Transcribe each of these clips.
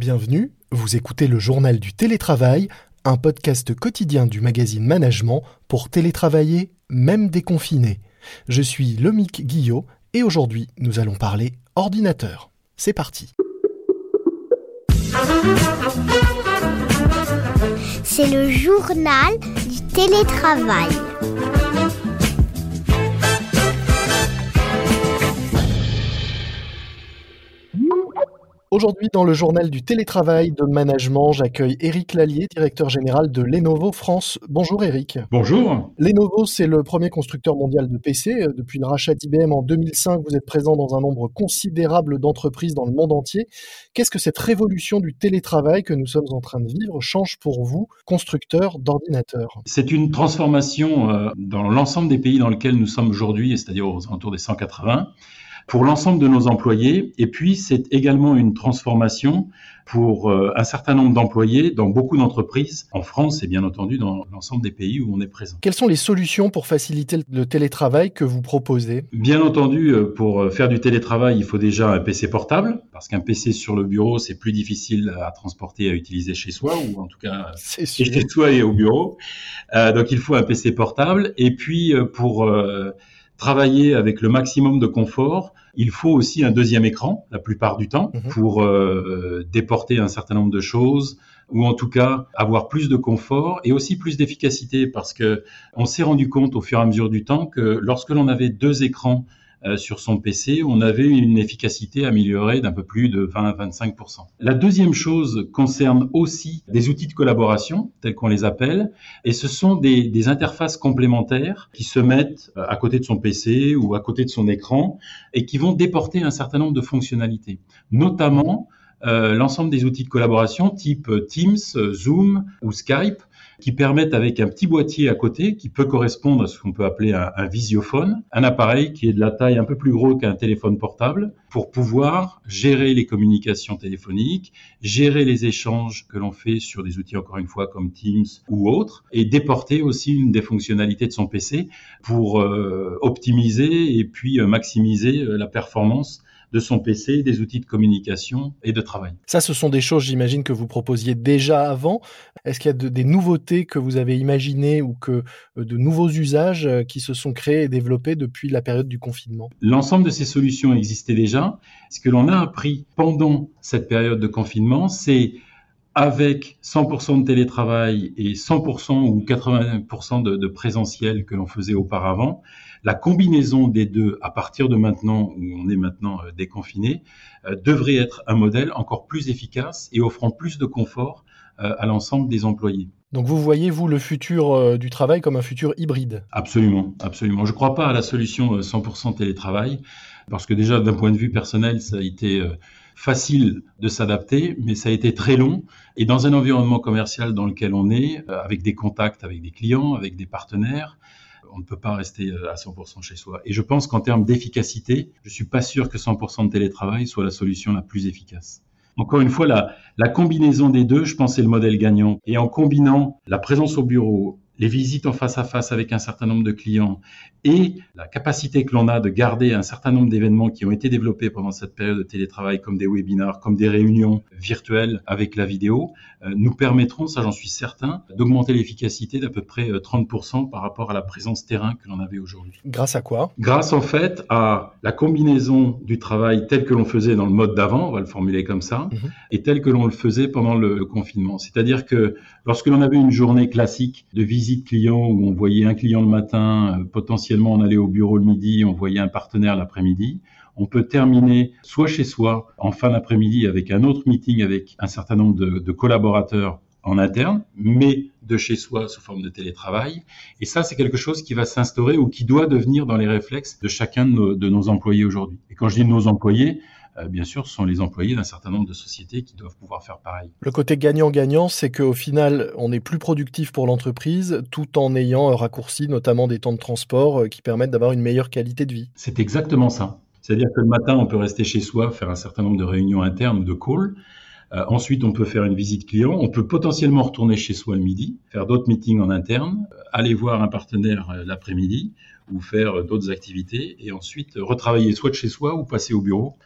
Bienvenue, vous écoutez le journal du télétravail, un podcast quotidien du magazine Management pour télétravailler, même déconfiné. Je suis Lomic Guillot et aujourd'hui nous allons parler ordinateur. C'est parti. C'est le journal du télétravail. Aujourd'hui, dans le journal du télétravail de management, j'accueille Éric Lallier, directeur général de Lenovo France. Bonjour Éric. Bonjour. Lenovo, c'est le premier constructeur mondial de PC. Depuis le rachat d'IBM en 2005, vous êtes présent dans un nombre considérable d'entreprises dans le monde entier. Qu'est-ce que cette révolution du télétravail que nous sommes en train de vivre change pour vous, constructeur d'ordinateurs? C'est une transformation euh, dans l'ensemble des pays dans lesquels nous sommes aujourd'hui, c'est-à-dire aux alentours des 180 pour l'ensemble de nos employés. Et puis, c'est également une transformation pour euh, un certain nombre d'employés dans beaucoup d'entreprises en France et bien entendu dans l'ensemble des pays où on est présent. Quelles sont les solutions pour faciliter le télétravail que vous proposez? Bien entendu, euh, pour euh, faire du télétravail, il faut déjà un PC portable parce qu'un PC sur le bureau, c'est plus difficile à transporter et à utiliser chez soi ou en tout cas chez soi et au bureau. donc, il faut un PC portable. Et puis, pour travailler avec le maximum de confort, il faut aussi un deuxième écran la plupart du temps mhm. pour euh, déporter un certain nombre de choses ou en tout cas avoir plus de confort et aussi plus d'efficacité parce que on s'est rendu compte au fur et à mesure du temps que lorsque l'on avait deux écrans sur son PC, on avait une efficacité améliorée d'un peu plus de 20 à 25% La deuxième chose concerne aussi des outils de collaboration, tels qu'on les appelle, et ce sont des, des, interfaces complémentaires qui se mettent euh, à côté de son PC ou à côté de son écran et qui vont déporter un certain nombre de fonctionnalités, notamment euh, l'ensemble des outils de collaboration type Teams, Zoom ou Skype qui permettent avec un petit boîtier à côté qui peut correspondre à ce qu'on peut appeler un, visiophone, un appareil qui est de la taille un peu plus gros qu'un téléphone portable pour pouvoir gérer les communications téléphoniques, gérer les échanges que l'on fait sur des outils encore une fois comme Teams ou autres et déporter aussi une des fonctionnalités de son PC pour euh, optimiser et puis euh, maximiser euh, la performance de son PC, des outils de communication et de travail. Ça, ce sont des choses, j'imagine, que vous proposiez déjà avant. Est-ce qu'il y a des nouveautés que vous avez imaginées ou que de nouveaux usages qui se sont créés et développés depuis la période du confinement? L'ensemble de ces solutions existaient déjà. Ce que l'on a appris pendant cette période de confinement, c'est avec 100% de télétravail et 100% ou 80% de, de présentiel que l'on faisait auparavant, la combinaison des deux à partir de maintenant où on est maintenant euh, déconfiné euh, devrait être un modèle encore plus efficace et offrant plus de confort euh, à l'ensemble des employés. Donc vous voyez, vous, le futur du travail comme un futur hybride Absolument, absolument. Je ne crois pas à la solution 100% télétravail, parce que déjà, d'un point de vue personnel, ça a été facile de s'adapter, mais ça a été très long. Et dans un environnement commercial dans lequel on est, avec des contacts avec des clients, avec des partenaires, on ne peut pas rester euh, à 100% chez soi. Et je pense qu'en termes d'efficacité, je suis pas sûr que 100% de télétravail soit la solution la plus efficace. Encore une fois, la, combinaison des deux, je pense, c'est le modèle gagnant. Et en combinant la présence au bureau, les visites en face à face avec un certain nombre de clients et la capacité que l'on a de garder un certain nombre d'événements qui ont été développés pendant cette période de télétravail, comme des webinars, comme des réunions virtuelles avec la vidéo, euh, nous permettront, ça j'en suis certain, d'augmenter l'efficacité d'à peu près 30% euh, par rapport à la présence terrain que l'on avait aujourd'hui. Grâce à quoi? Grâce en fait à la combinaison du travail tel que l'on faisait dans le mode d'avant, on va le formuler comme ça, mhm. et tel que l'on le faisait pendant le, le confinement. C'est-à-dire que lorsque l'on avait une journée classique de visite de clients où on voyait un client le matin, euh, potentiellement on allait au bureau le midi, on voyait un partenaire l'après-midi. On peut terminer soit chez soi en fin d'après-midi avec un autre meeting avec un certain nombre de, collaborateurs en interne, mais de chez soi sous forme de télétravail. Et ça, c'est quelque chose qui va s'instaurer ou qui doit devenir dans les réflexes de chacun de nos employés aujourd'hui. Et quand je dis de nos employés, bien sûr, ce sont les employés d'un certain nombre de sociétés qui doivent pouvoir faire pareil. Le côté gagnant-gagnant, c'est qu'au final, on est plus productif pour l'entreprise tout en ayant raccourci notamment des temps de transport euh, qui permettent d'avoir une meilleure qualité de vie. C'est exactement ça. C'est-à-dire que le matin, on peut rester chez soi, faire un certain nombre de réunions internes ou de calls. Euh, ensuite, on peut faire une visite client. On peut potentiellement retourner chez soi le midi, faire d'autres meetings en interne, aller voir un partenaire l'après-midi ou faire d'autres activités et ensuite retravailler soit de chez soi ou passer au bureau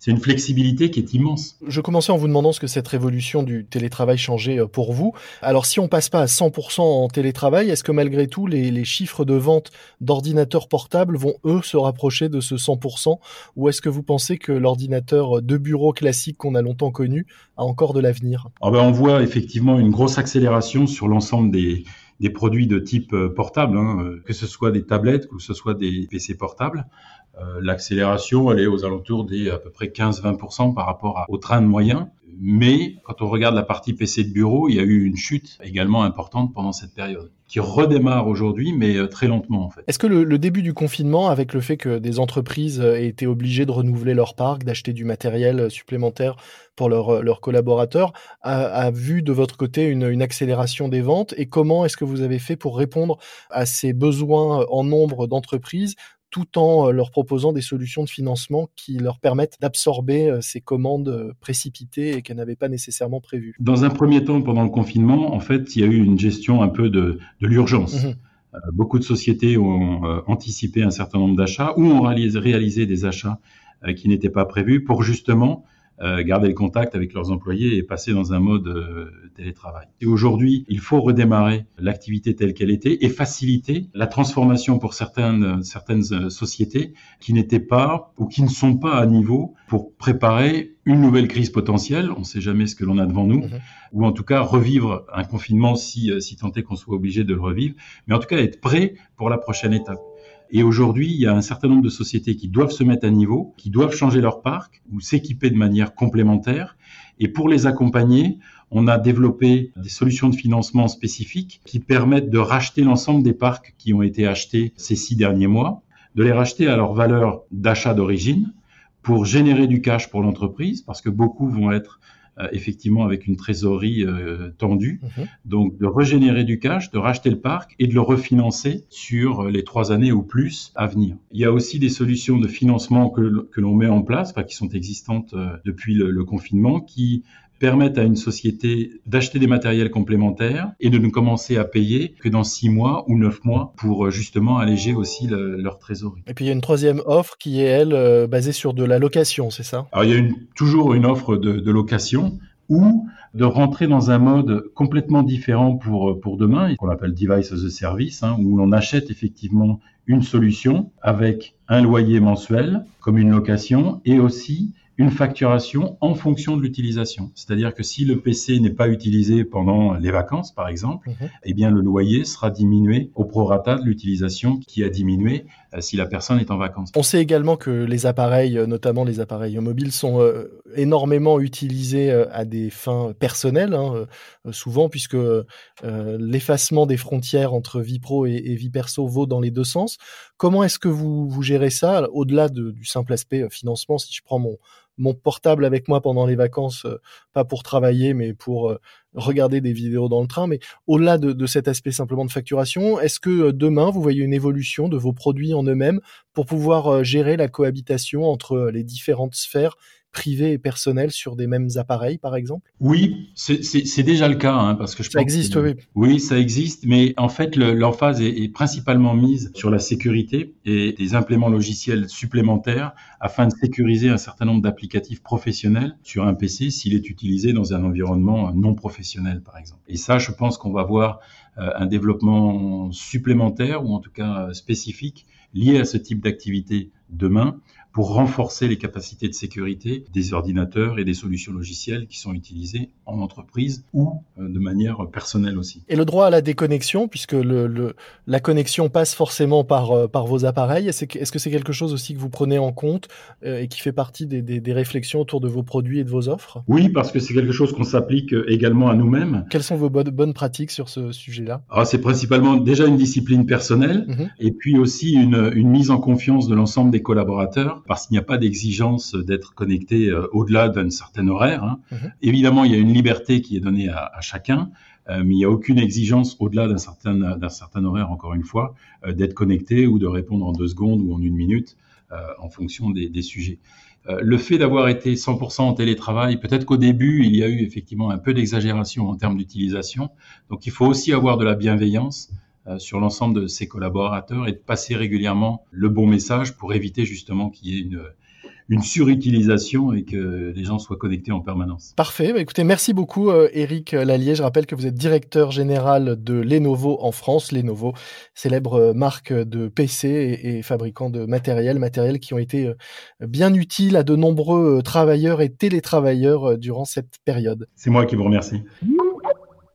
c'est une flexibilité qui est immense. Je commençais en vous demandant ce que cette révolution du télétravail changeait euh, pour vous. Alors si on passe pas à 100% en télétravail, est-ce que malgré tout les, chiffres de vente d'ordinateurs portables vont eux se rapprocher de ce 100% ou est-ce que vous pensez que l'ordinateur de bureau classique qu'on a longtemps connu a encore de l'avenir? Ah ben, On voit effectivement une grosse accélération sur l'ensemble des, produits de type euh, portable, hein, que ce soit des tablettes, que ce soit des PC portables. Euh, l'accélération, elle est aux alentours des à peu près 15-20% par rapport au train de moyen. Mais quand on regarde la partie PC de bureau, il y a eu une chute également importante pendant cette période, qui redémarre aujourd'hui, mais euh, très lentement en fait. Est-ce que le, début du confinement, avec le fait que des entreprises euh, aient été obligées de renouveler leur parc, d'acheter du matériel supplémentaire pour leurs collaborateurs, a, vu de votre côté une, une accélération des ventes? Et comment est-ce que vous avez fait pour répondre à ces besoins en nombre d'entreprises tout en euh, leur proposant des solutions de financement qui leur permettent d'absorber euh, ces commandes euh, précipitées et qu'elles n'avaient pas nécessairement prévues. Dans un premier temps, pendant le confinement, en fait, il y a eu une gestion un peu de, l'urgence. Mmh beaucoup de sociétés ont anticipé un certain nombre d'achats ou ont réalisé des achats qui n'étaient pas prévus pour justement garder le contact avec leurs employés et passer dans un mode euh, télétravail. Et aujourd'hui, il faut redémarrer l'activité telle qu'elle était et faciliter la transformation pour certaines, certaines euh, sociétés qui n'étaient pas ou qui ne sont pas à niveau pour préparer une nouvelle crise potentielle. On ne sait jamais ce que l'on a devant nous, mhm. ou en tout cas revivre un confinement si, si tant est qu'on soit obligé de le revivre, mais en tout cas être prêt pour la prochaine étape. Et aujourd'hui, il y a un certain nombre de sociétés qui doivent se mettre à niveau, qui doivent changer leur parc ou s'équiper de manière complémentaire. Et pour les accompagner, on a développé des solutions de financement spécifiques qui permettent de racheter l'ensemble des parcs qui ont été achetés ces six derniers mois, de les racheter à leur valeur d'achat d'origine pour générer du cash pour l'entreprise, parce que beaucoup vont être effectivement avec une trésorerie euh, tendue. Mhm. Donc de régénérer du cash, de racheter le parc et de le refinancer sur les trois années ou plus à venir. Il y a aussi des solutions de financement que, que l'on met en place, enfin, qui sont existantes euh, depuis le, le confinement, qui permettent à une société d'acheter des matériels complémentaires et de ne commencer à payer que dans six mois ou neuf mois pour euh, justement alléger aussi leur trésorerie. Et puis il y a une troisième offre qui est elle euh, basée sur de la location, c'est ça? Alors il y a une, toujours une offre de, de location ou de rentrer dans un mode complètement différent pour, pour demain, qu'on appelle Device as a Service, hein, où l'on achète effectivement une solution avec un loyer mensuel comme une location et aussi une facturation en fonction de l'utilisation. C'est-à-dire que si le PC n'est pas utilisé pendant les vacances, par exemple, eh bien le loyer sera diminué au prorata de l'utilisation qui a diminué euh, si la personne est en vacances. On sait également que les appareils, euh, notamment les appareils mobiles, sont euh, énormément utilisés à des fins personnelles, hein, souvent puisque l'effacement des frontières entre vie pro et, vie perso vaut dans les deux sens. Comment est-ce que vous, vous gérez ça au-delà du simple aspect financement Si je prends mon mon portable avec moi pendant les vacances, euh, pas pour travailler, mais pour euh, regarder des vidéos dans le train. Mais au-delà de, cet aspect simplement de facturation, est-ce que euh, demain, vous voyez une évolution de vos produits en eux-mêmes pour pouvoir gérer la cohabitation entre les différentes sphères privé et personnel sur des mêmes appareils, par exemple? Oui, c'est déjà le cas, hein, parce que je ça existe, oui. Oui, ça existe, mais en fait, l'emphase est, est, principalement mise sur la sécurité et des impléments logiciels supplémentaires afin de sécuriser un certain nombre d'applicatifs professionnels sur un PC s'il est utilisé dans un environnement non professionnel, par exemple. Et ça, je pense qu'on va voir euh, un développement supplémentaire ou en tout cas spécifique lié à ce type d'activité demain pour renforcer les capacités de sécurité des ordinateurs et des solutions logicielles qui sont utilisées en entreprise ou euh, de manière personnelle aussi. Et le droit à la déconnexion, puisque le, la connexion passe forcément par, euh, par vos appareils, est-ce que c'est quelque chose aussi que vous prenez en compte euh, et qui fait partie des, des, réflexions autour de vos produits et de vos offres? Oui, parce que c'est quelque chose qu'on s'applique également à nous-mêmes. Quelles sont vos bonnes, pratiques sur ce sujet-là? Ah, C'est principalement déjà une discipline personnelle mmh et puis aussi une, une mise en confiance de l'ensemble des collaborateurs parce qu'il n'y a pas d'exigence d'être connecté euh, au-delà d'un certain horaire. Hein. Mhm. Évidemment, il y a une liberté qui est donnée à, chacun, euh, mais il n'y a aucune exigence au-delà d'un certain, d'un certain horaire, encore une fois, euh, d'être connecté ou de répondre en deux secondes ou en une minute en fonction des, des sujets. le fait d'avoir été 100% en télétravail, peut-être qu'au début, il y a eu effectivement un peu d'exagération en termes d'utilisation. Donc, il faut aussi avoir de la bienveillance sur l'ensemble de ses collaborateurs et de passer régulièrement le bon message pour éviter justement qu'il y ait une, une surutilisation et que les gens soient connectés en permanence. Parfait. Bah, écoutez, merci beaucoup, Eric Lallier. Je rappelle que vous êtes directeur général de Lenovo en France. Lenovo, célèbre marque de PC et, fabricant de matériel, matériel qui ont été bien utiles à de nombreux travailleurs et télétravailleurs durant cette période. C'est moi qui vous remercie.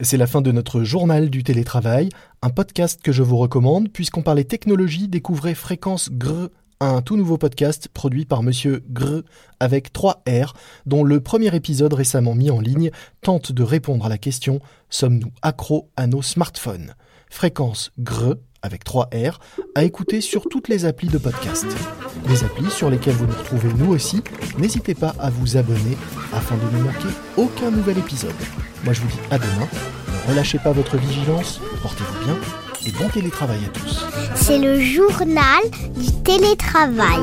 C'est la fin de notre journal du télétravail, un podcast que je vous recommande. Puisqu'on parlait technologie, découvrez Fréquence GR, un tout nouveau podcast produit par monsieur Gr avec 3 R, dont le premier épisode récemment mis en ligne tente de répondre à la question Sommes-nous accros à nos smartphones? Fréquence GR avec 3 R à écouter sur toutes les applis de podcast. Des applis sur lesquelles vous nous retrouvez nous aussi. N'hésitez pas à vous abonner afin de ne manquer aucun nouvel épisode. Moi je vous dis à demain. Ne relâchez pas votre vigilance, portez-vous bien et bon télétravail à tous. C'est le journal du télétravail.